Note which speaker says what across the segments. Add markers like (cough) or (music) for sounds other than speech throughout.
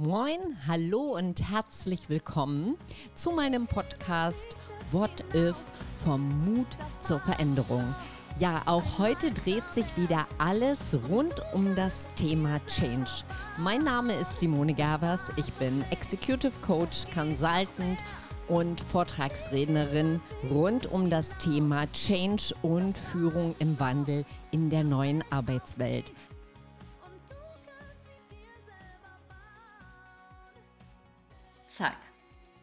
Speaker 1: Moin, hallo und herzlich willkommen zu meinem Podcast What If vom Mut zur Veränderung. Ja, auch heute dreht sich wieder alles rund um das Thema Change. Mein Name ist Simone Gervers, ich bin Executive Coach, Consultant und Vortragsrednerin rund um das Thema Change und Führung im Wandel in der neuen Arbeitswelt. Zack.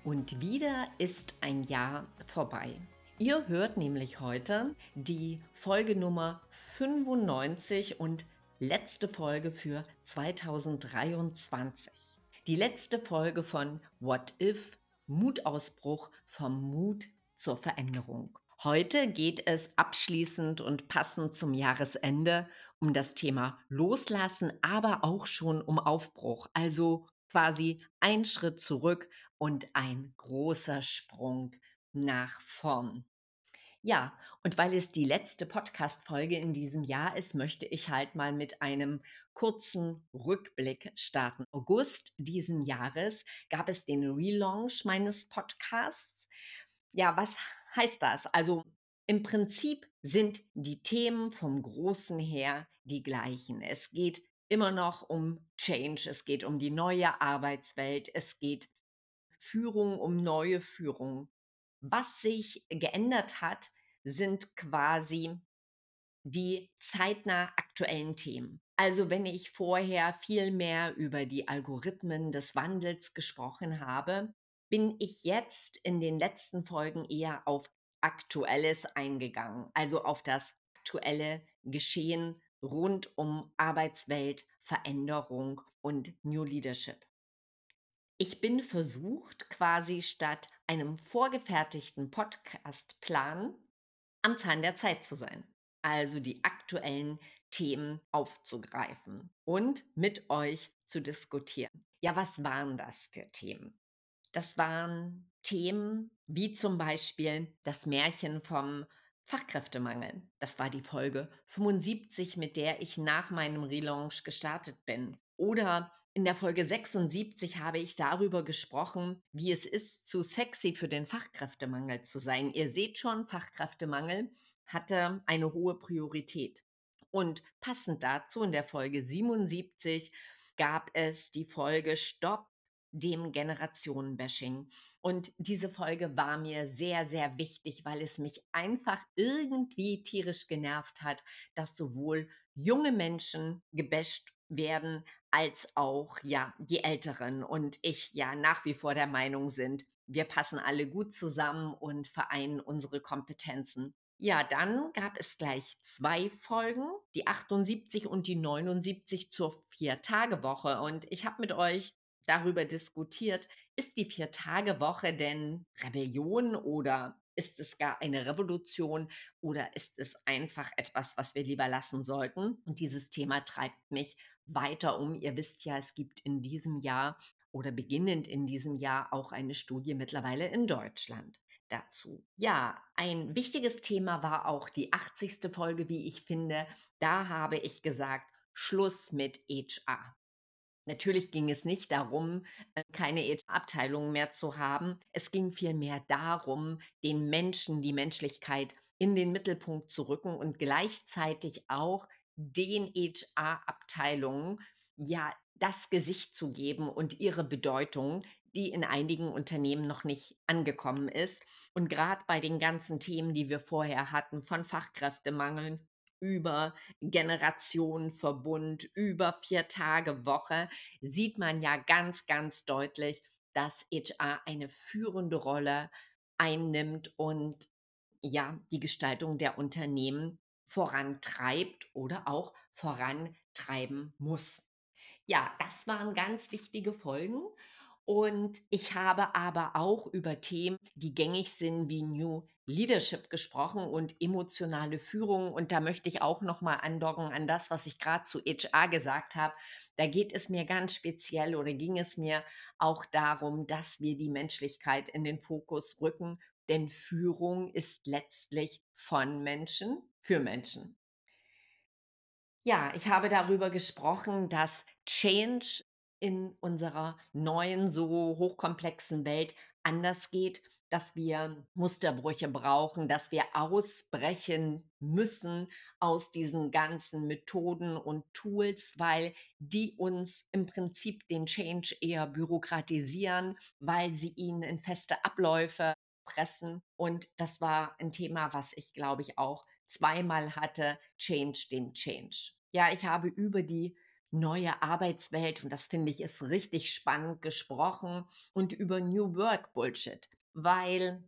Speaker 1: Und wieder ist ein Jahr vorbei. Ihr hört nämlich heute die Folge Nummer 95 und letzte Folge für 2023. Die letzte Folge von What If Mutausbruch vom Mut zur Veränderung. Heute geht es abschließend und passend zum Jahresende um das Thema Loslassen, aber auch schon um Aufbruch, also quasi ein Schritt zurück und ein großer Sprung nach vorn. Ja, und weil es die letzte Podcast-Folge in diesem Jahr ist, möchte ich halt mal mit einem kurzen Rückblick starten. August diesen Jahres gab es den Relaunch meines Podcasts. Ja, was heißt das? Also im Prinzip sind die Themen vom Großen her die gleichen. Es geht immer noch um Change, es geht um die neue Arbeitswelt, es geht Führung um neue Führung. Was sich geändert hat, sind quasi die zeitnah aktuellen Themen. Also wenn ich vorher viel mehr über die Algorithmen des Wandels gesprochen habe, bin ich jetzt in den letzten Folgen eher auf Aktuelles eingegangen, also auf das aktuelle Geschehen rund um Arbeitswelt, Veränderung und New Leadership. Ich bin versucht, quasi statt einem vorgefertigten Podcastplan am Zahn der Zeit zu sein. Also die aktuellen Themen aufzugreifen und mit euch zu diskutieren. Ja, was waren das für Themen? Das waren Themen wie zum Beispiel das Märchen vom Fachkräftemangel. Das war die Folge 75, mit der ich nach meinem Relaunch gestartet bin. Oder in der Folge 76 habe ich darüber gesprochen, wie es ist, zu sexy für den Fachkräftemangel zu sein. Ihr seht schon, Fachkräftemangel hatte eine hohe Priorität. Und passend dazu in der Folge 77 gab es die Folge Stopp dem Generationenbashing. Und diese Folge war mir sehr, sehr wichtig, weil es mich einfach irgendwie tierisch genervt hat, dass sowohl junge Menschen gebasht werden als auch ja die Älteren und ich ja nach wie vor der Meinung sind, wir passen alle gut zusammen und vereinen unsere Kompetenzen. Ja, dann gab es gleich zwei Folgen, die 78 und die 79 zur Vier-Tage-Woche. Und ich habe mit euch darüber diskutiert, ist die Vier-Tage-Woche denn Rebellion oder ist es gar eine Revolution oder ist es einfach etwas, was wir lieber lassen sollten? Und dieses Thema treibt mich weiter um. Ihr wisst ja, es gibt in diesem Jahr oder beginnend in diesem Jahr auch eine Studie mittlerweile in Deutschland dazu. Ja, ein wichtiges Thema war auch die 80. Folge, wie ich finde. Da habe ich gesagt, Schluss mit HR. Natürlich ging es nicht darum, äh, keine Abteilung mehr zu haben. Es ging vielmehr darum, den Menschen, die Menschlichkeit in den Mittelpunkt zu rücken und gleichzeitig auch den HR-Abteilungen ja das Gesicht zu geben und ihre Bedeutung, die in einigen Unternehmen noch nicht angekommen ist. Und gerade bei den ganzen Themen, die wir vorher hatten, von Fachkräftemangel über Generationenverbund, über vier Tage Woche, sieht man ja ganz, ganz deutlich, dass HR eine führende Rolle einnimmt und ja, die Gestaltung der Unternehmen vorantreibt oder auch vorantreiben muss. Ja, das waren ganz wichtige Folgen. Und ich habe aber auch über Themen, die gängig sind, wie New Leadership gesprochen und emotionale Führung. Und da möchte ich auch nochmal andocken an das, was ich gerade zu HR gesagt habe. Da geht es mir ganz speziell oder ging es mir auch darum, dass wir die Menschlichkeit in den Fokus rücken. Denn Führung ist letztlich von Menschen für Menschen. Ja, ich habe darüber gesprochen, dass Change in unserer neuen, so hochkomplexen Welt anders geht, dass wir Musterbrüche brauchen, dass wir ausbrechen müssen aus diesen ganzen Methoden und Tools, weil die uns im Prinzip den Change eher bürokratisieren, weil sie ihn in feste Abläufe pressen. Und das war ein Thema, was ich, glaube ich, auch zweimal hatte, Change den Change. Ja, ich habe über die neue Arbeitswelt, und das finde ich ist richtig spannend gesprochen, und über New Work Bullshit, weil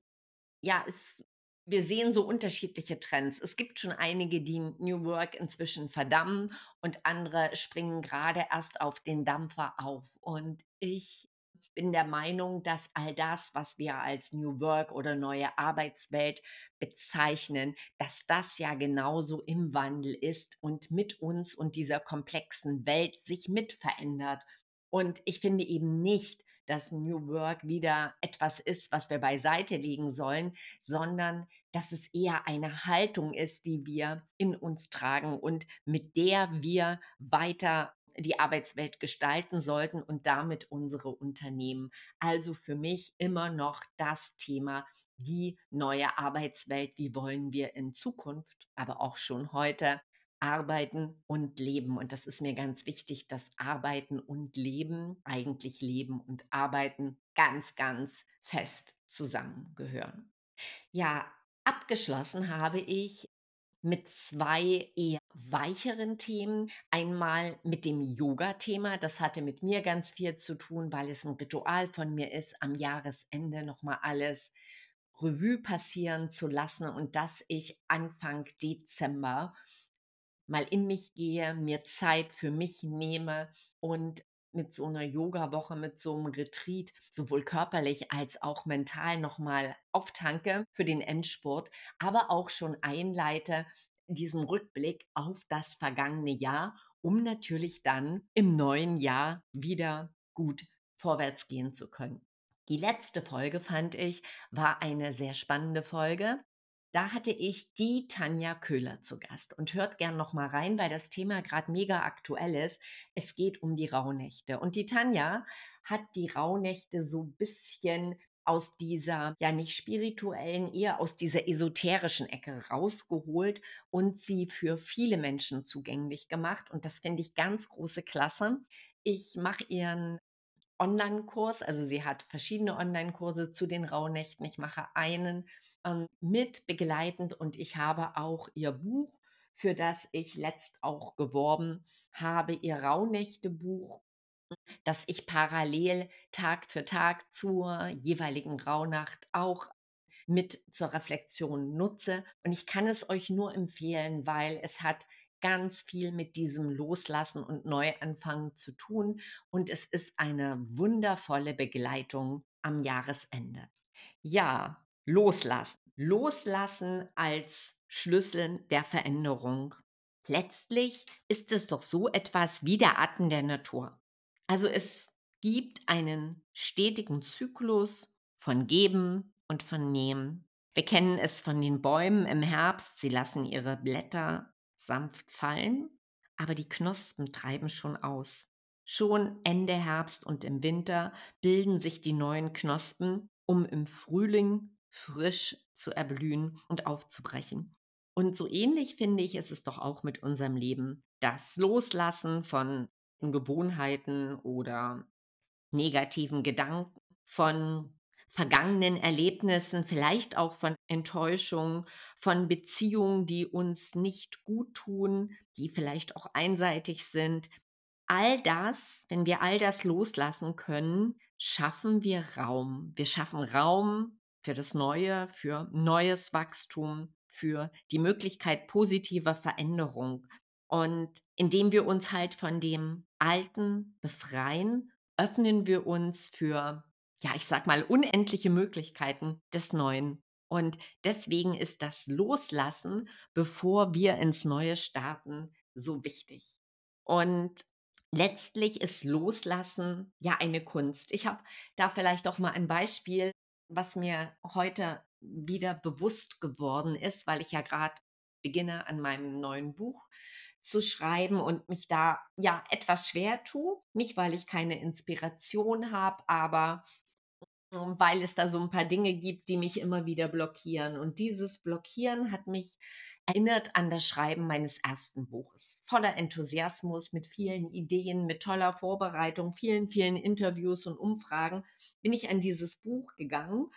Speaker 1: ja, es wir sehen so unterschiedliche Trends. Es gibt schon einige, die New Work inzwischen verdammen und andere springen gerade erst auf den Dampfer auf. Und ich bin der Meinung, dass all das, was wir als New Work oder neue Arbeitswelt bezeichnen, dass das ja genauso im Wandel ist und mit uns und dieser komplexen Welt sich mit verändert. Und ich finde eben nicht, dass New Work wieder etwas ist, was wir beiseite legen sollen, sondern dass es eher eine Haltung ist, die wir in uns tragen und mit der wir weiter die Arbeitswelt gestalten sollten und damit unsere Unternehmen. Also für mich immer noch das Thema die neue Arbeitswelt. Wie wollen wir in Zukunft, aber auch schon heute arbeiten und leben? Und das ist mir ganz wichtig, dass Arbeiten und Leben, eigentlich Leben und Arbeiten ganz, ganz fest zusammengehören. Ja, abgeschlossen habe ich mit zwei eher weicheren Themen. Einmal mit dem Yoga-Thema. Das hatte mit mir ganz viel zu tun, weil es ein Ritual von mir ist, am Jahresende noch mal alles Revue passieren zu lassen und dass ich Anfang Dezember mal in mich gehe, mir Zeit für mich nehme und mit so einer Yoga-Woche, mit so einem Retreat sowohl körperlich als auch mental noch mal auftanke für den Endspurt, aber auch schon einleite diesen Rückblick auf das vergangene Jahr, um natürlich dann im neuen Jahr wieder gut vorwärts gehen zu können. Die letzte Folge, fand ich, war eine sehr spannende Folge. Da hatte ich die Tanja Köhler zu Gast und hört gern noch mal rein, weil das Thema gerade mega aktuell ist. Es geht um die Rauhnächte und die Tanja hat die Rauhnächte so ein bisschen aus dieser ja nicht spirituellen, eher aus dieser esoterischen Ecke rausgeholt und sie für viele Menschen zugänglich gemacht und das finde ich ganz große Klasse. Ich mache ihren Online-Kurs. Also sie hat verschiedene Online-Kurse zu den Rauhnächten. Ich mache einen ähm, mit begleitend und ich habe auch ihr Buch, für das ich letzt auch geworben habe, ihr Rauhnächte-Buch, das ich parallel Tag für Tag zur jeweiligen Rauhnacht auch mit zur Reflexion nutze. Und ich kann es euch nur empfehlen, weil es hat ganz viel mit diesem Loslassen und Neuanfangen zu tun und es ist eine wundervolle Begleitung am Jahresende. Ja, loslassen. Loslassen als Schlüssel der Veränderung. Letztlich ist es doch so etwas wie der Atem der Natur. Also es gibt einen stetigen Zyklus von Geben und von Nehmen. Wir kennen es von den Bäumen im Herbst. Sie lassen ihre Blätter sanft fallen, aber die Knospen treiben schon aus. Schon Ende Herbst und im Winter bilden sich die neuen Knospen, um im Frühling frisch zu erblühen und aufzubrechen. Und so ähnlich finde ich, ist es doch auch mit unserem Leben. Das Loslassen von Gewohnheiten oder negativen Gedanken, von vergangenen Erlebnissen, vielleicht auch von Enttäuschung, von Beziehungen, die uns nicht gut tun, die vielleicht auch einseitig sind. All das, wenn wir all das loslassen können, schaffen wir Raum. Wir schaffen Raum für das Neue, für neues Wachstum, für die Möglichkeit positiver Veränderung. Und indem wir uns halt von dem Alten befreien, öffnen wir uns für ja, ich sag mal, unendliche Möglichkeiten des Neuen. Und deswegen ist das Loslassen, bevor wir ins Neue starten, so wichtig. Und letztlich ist Loslassen ja eine Kunst. Ich habe da vielleicht auch mal ein Beispiel, was mir heute wieder bewusst geworden ist, weil ich ja gerade beginne an meinem neuen Buch zu schreiben und mich da ja etwas schwer tue. Nicht, weil ich keine Inspiration habe, aber ähm, weil es da so ein paar Dinge gibt, die mich immer wieder blockieren. Und dieses Blockieren hat mich erinnert an das Schreiben meines ersten Buches. Voller Enthusiasmus, mit vielen Ideen, mit toller Vorbereitung, vielen, vielen Interviews und Umfragen bin ich an dieses Buch gegangen.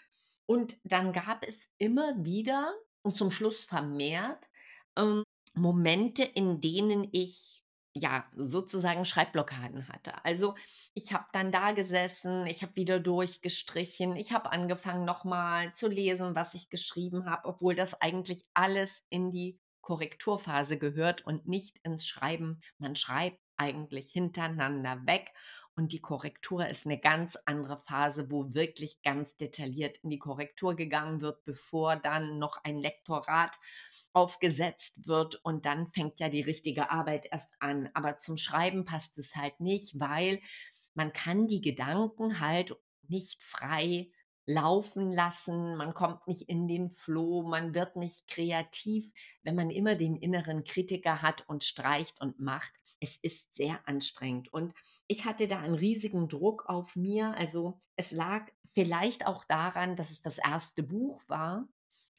Speaker 1: Und dann gab es immer wieder und zum Schluss vermehrt ähm, Momente, in denen ich ja sozusagen Schreibblockaden hatte. Also ich habe dann da gesessen, ich habe wieder durchgestrichen, ich habe angefangen nochmal zu lesen, was ich geschrieben habe, obwohl das eigentlich alles in die Korrekturphase gehört und nicht ins Schreiben. Man schreibt eigentlich hintereinander weg und die Korrektur ist eine ganz andere Phase, wo wirklich ganz detailliert in die Korrektur gegangen wird, bevor dann noch ein Lektorat aufgesetzt wird und dann fängt ja die richtige Arbeit erst an. Aber zum Schreiben passt es halt nicht, weil man kann die Gedanken halt nicht frei laufen lassen, man kommt nicht in den Flow, man wird nicht kreativ, wenn man immer den inneren Kritiker hat und streicht und macht. Es ist sehr anstrengend und ich hatte da einen riesigen Druck auf mir. Also es lag vielleicht auch daran, dass es das erste Buch war.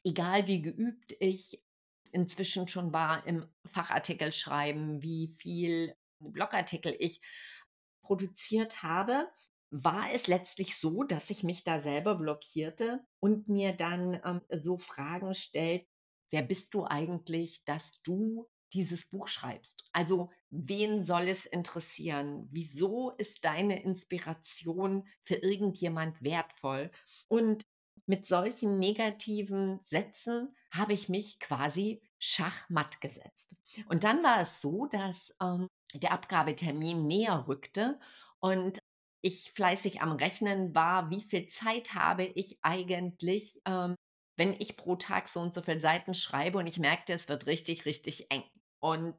Speaker 1: Egal wie geübt ich inzwischen schon war im Fachartikel schreiben, wie viel Blogartikel ich produziert habe, war es letztlich so, dass ich mich da selber blockierte und mir dann ähm, so Fragen stellt, wer bist du eigentlich, dass du dieses Buch schreibst? Also wen soll es interessieren? Wieso ist deine Inspiration für irgendjemand wertvoll? Und mit solchen negativen Sätzen habe ich mich quasi schachmatt gesetzt. Und dann war es so, dass ähm, der Abgabetermin näher rückte und ich fleißig am Rechnen war, wie viel Zeit habe ich eigentlich, ähm, wenn ich pro Tag so und so viele Seiten schreibe und ich merkte, es wird richtig, richtig eng. Und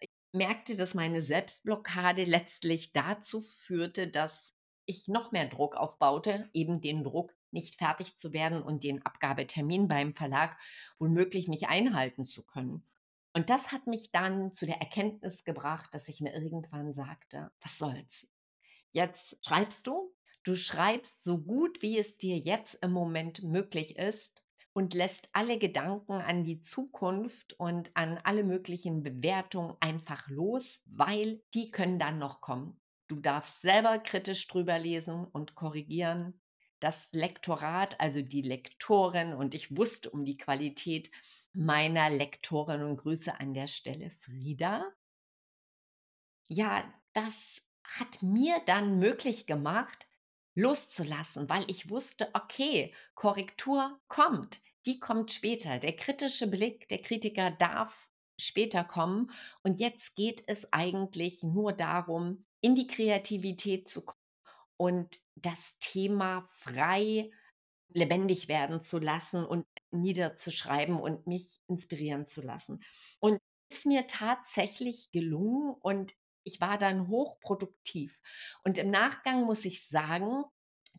Speaker 1: ich merkte, dass meine Selbstblockade letztlich dazu führte, dass ich noch mehr Druck aufbaute, eben den Druck, nicht fertig zu werden und den Abgabetermin beim Verlag womöglich nicht einhalten zu können. Und das hat mich dann zu der Erkenntnis gebracht, dass ich mir irgendwann sagte, was soll's? Jetzt schreibst du, du schreibst so gut, wie es dir jetzt im Moment möglich ist und lässt alle Gedanken an die Zukunft und an alle möglichen Bewertungen einfach los, weil die können dann noch kommen. Du darfst selber kritisch drüber lesen und korrigieren. Das Lektorat, also die Lektorin, und ich wusste um die Qualität meiner Lektorin und Grüße an der Stelle Frieda. Ja, das hat mir dann möglich gemacht, loszulassen, weil ich wusste, okay, Korrektur kommt, die kommt später. Der kritische Blick, der Kritiker darf später kommen. Und jetzt geht es eigentlich nur darum, in die Kreativität zu kommen und das Thema frei lebendig werden zu lassen und niederzuschreiben und mich inspirieren zu lassen. Und ist mir tatsächlich gelungen und ich war dann hochproduktiv. Und im Nachgang muss ich sagen,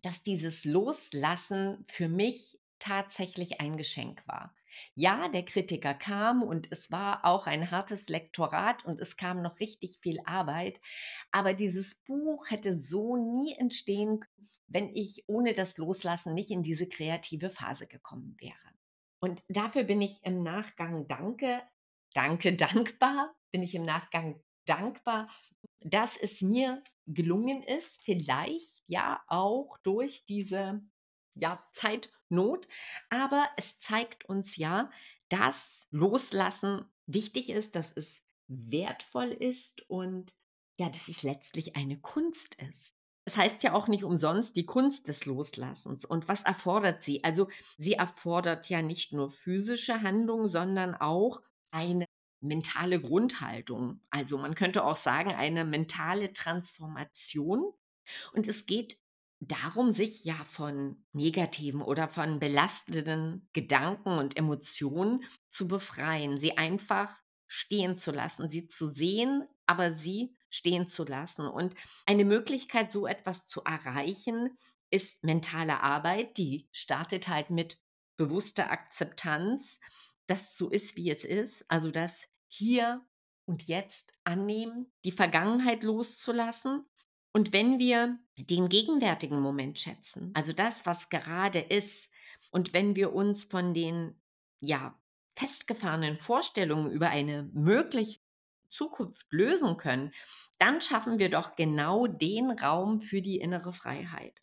Speaker 1: dass dieses Loslassen für mich tatsächlich ein Geschenk war. Ja, der Kritiker kam und es war auch ein hartes Lektorat und es kam noch richtig viel Arbeit, aber dieses Buch hätte so nie entstehen können, wenn ich ohne das Loslassen nicht in diese kreative Phase gekommen wäre. Und dafür bin ich im Nachgang danke, danke, (laughs) dankbar, bin ich im Nachgang dankbar, dass es mir gelungen ist, vielleicht ja auch durch diese ja, Zeitnot, aber es zeigt uns ja, dass Loslassen wichtig ist, dass es wertvoll ist und ja, dass es letztlich eine Kunst ist. Es heißt ja auch nicht umsonst die Kunst des Loslassens. Und was erfordert sie? Also sie erfordert ja nicht nur physische Handlung, sondern auch eine mentale Grundhaltung. Also man könnte auch sagen, eine mentale Transformation. Und es geht darum, sich ja von negativen oder von belastenden Gedanken und Emotionen zu befreien, sie einfach stehen zu lassen, sie zu sehen, aber sie stehen zu lassen. Und eine Möglichkeit, so etwas zu erreichen, ist mentale Arbeit, die startet halt mit bewusster Akzeptanz, dass so ist, wie es ist, also dass hier und Jetzt annehmen, die Vergangenheit loszulassen. Und wenn wir den gegenwärtigen Moment schätzen, also das, was gerade ist, und wenn wir uns von den ja festgefahrenen Vorstellungen über eine mögliche Zukunft lösen können, dann schaffen wir doch genau den Raum für die innere Freiheit.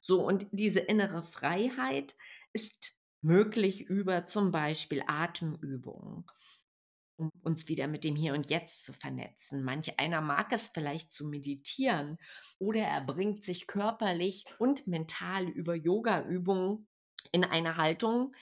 Speaker 1: So, und diese innere Freiheit ist möglich über zum Beispiel Atemübungen, um uns wieder mit dem Hier und Jetzt zu vernetzen. Manch einer mag es vielleicht zu meditieren oder er bringt sich körperlich und mental über Yoga-Übungen in eine Haltung,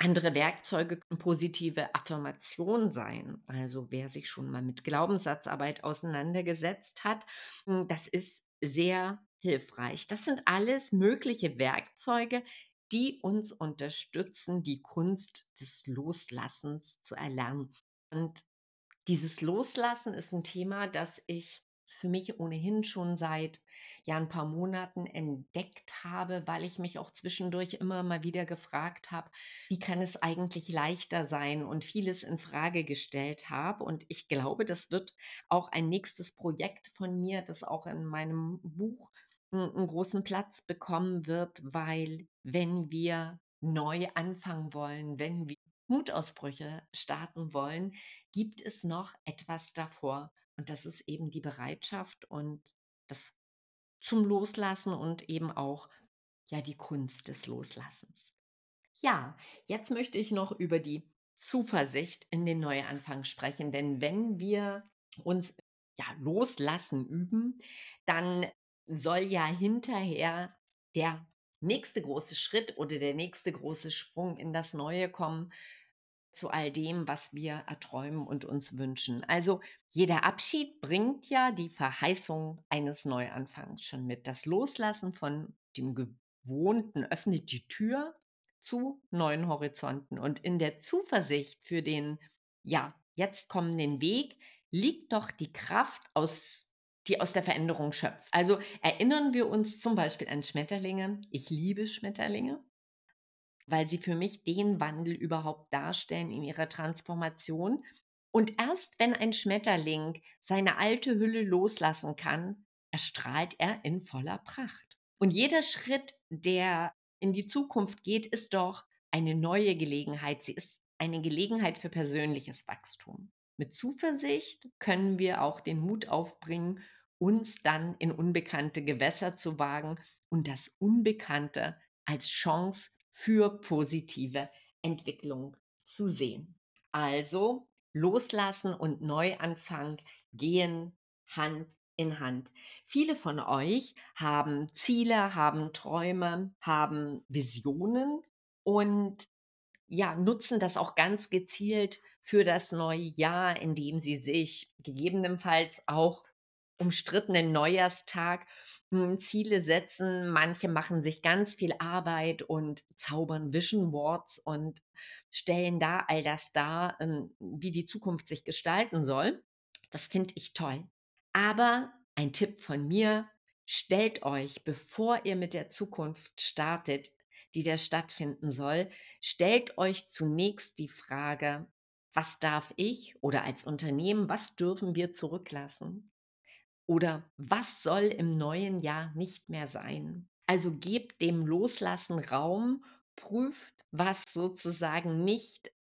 Speaker 1: andere Werkzeuge können positive Affirmation sein. Also wer sich schon mal mit Glaubenssatzarbeit auseinandergesetzt hat, hm, das ist sehr hilfreich. Das sind alles mögliche Werkzeuge, die uns unterstützen, die Kunst des Loslassens zu erlernen. Und dieses Loslassen ist ein Thema, das ich für mich ohnehin schon seit ja ein paar Monaten entdeckt habe, weil ich mich auch zwischendurch immer mal wieder gefragt habe, wie kann es eigentlich leichter sein und vieles in Frage gestellt habe. Und ich glaube, das wird auch ein nächstes Projekt von mir, das auch in meinem Buch einen großen Platz bekommen wird, weil wenn wir neu anfangen wollen, wenn wir Mutausbrüche starten wollen, gibt es noch etwas davor. Und das ist eben die Bereitschaft und das zum Loslassen und eben auch ja die Kunst des Loslassens. Ja, jetzt möchte ich noch über die Zuversicht in den Neuanfang sprechen, denn wenn wir uns ja loslassen üben, dann soll ja hinterher der nächste große Schritt oder der nächste große Sprung in das Neue kommen zu all dem, was wir erträumen und uns wünschen. Also jeder Abschied bringt ja die Verheißung eines Neuanfangs schon mit. Das Loslassen von dem Gewohnten öffnet die Tür zu neuen Horizonten. Und in der Zuversicht für den, ja, jetzt kommenden Weg liegt doch die Kraft aus die aus der Veränderung schöpft. Also erinnern wir uns zum Beispiel an Schmetterlinge. Ich liebe Schmetterlinge weil sie für mich den Wandel überhaupt darstellen in ihrer Transformation. Und erst wenn ein Schmetterling seine alte Hülle loslassen kann, erstrahlt er in voller Pracht. Und jeder Schritt, der in die Zukunft geht, ist doch eine neue Gelegenheit. Sie ist eine Gelegenheit für persönliches Wachstum. Mit Zuversicht können wir auch den Mut aufbringen, uns dann in unbekannte Gewässer zu wagen und das Unbekannte als Chance für positive Entwicklung zu sehen. Also loslassen und Neuanfang gehen Hand in Hand. Viele von euch haben Ziele, haben Träume, haben Visionen und ja, nutzen das auch ganz gezielt für das neue Jahr, indem sie sich gegebenenfalls auch umstrittenen Neujahrstag hm, Ziele setzen. Manche machen sich ganz viel Arbeit und zaubern Vision Boards und stellen da all das dar, ähm, wie die Zukunft sich gestalten soll. Das finde ich toll. Aber ein Tipp von mir, stellt euch, bevor ihr mit der Zukunft startet, die da stattfinden soll, stellt euch zunächst die Frage, was darf ich oder als Unternehmen, was dürfen wir zurücklassen? Oder was soll im neuen Jahr nicht mehr sein? Also gebt dem Loslassen Raum, prüft, was sozusagen nicht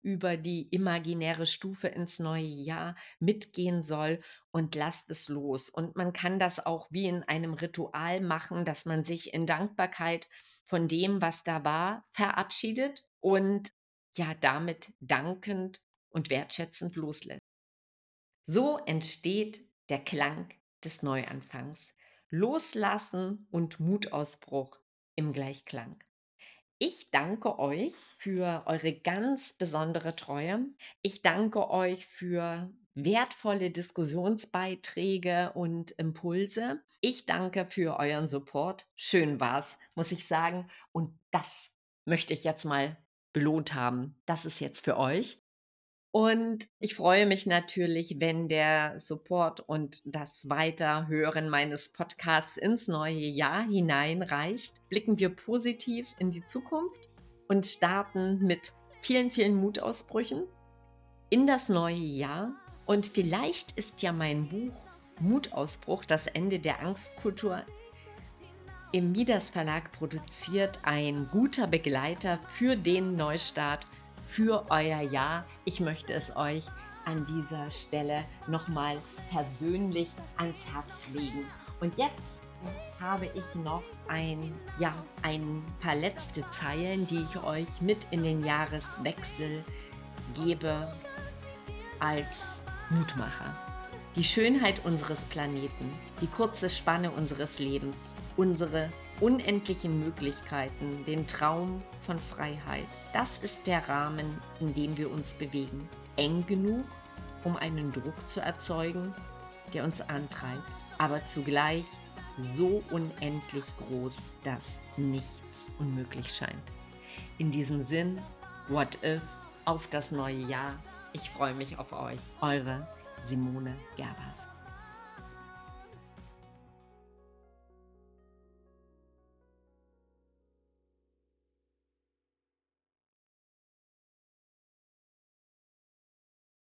Speaker 1: über die imaginäre Stufe ins neue Jahr mitgehen soll und lasst es los. Und man kann das auch wie in einem Ritual machen, dass man sich in Dankbarkeit von dem, was da war, verabschiedet und ja damit dankend und wertschätzend loslässt. So entsteht der Klang des Neuanfangs. Loslassen und Mutausbruch im Gleichklang. Ich danke euch für eure ganz besondere Treue. Ich danke euch für wertvolle Diskussionsbeiträge und Impulse. Ich danke für euren Support. Schön war's, muss ich sagen. Und das möchte ich jetzt mal belohnt haben. Das ist jetzt für euch. Und ich freue mich natürlich, wenn der Support und das Weiterhören meines Podcasts ins neue Jahr hineinreicht. Blicken wir positiv in die Zukunft und starten mit vielen, vielen Mutausbrüchen. in das neue Jahr. Und vielleicht ist ja mein Buch Mutausbruch, das Ende der Angstkultur im Midas Verlag produziert ein guter Begleiter für den Neustart, für euer Jahr. Ich möchte es euch an dieser Stelle nochmal persönlich ans Herz legen. Und jetzt habe ich noch ein, ja, ein paar letzte Zeilen, die ich euch mit in den Jahreswechsel gebe als Mutmacher. Die Schönheit unseres Planeten, die kurze Spanne unseres Lebens, unsere unendlichen Möglichkeiten, den Traum von Freiheit. Das ist der Rahmen, in dem wir uns bewegen. Eng genug, um einen Druck zu erzeugen, der uns antreibt, aber zugleich so unendlich groß, dass nichts unmöglich scheint. In diesem Sinn, what if auf das neue Jahr. Ich freue mich auf euch. Eure Simone Gerbers.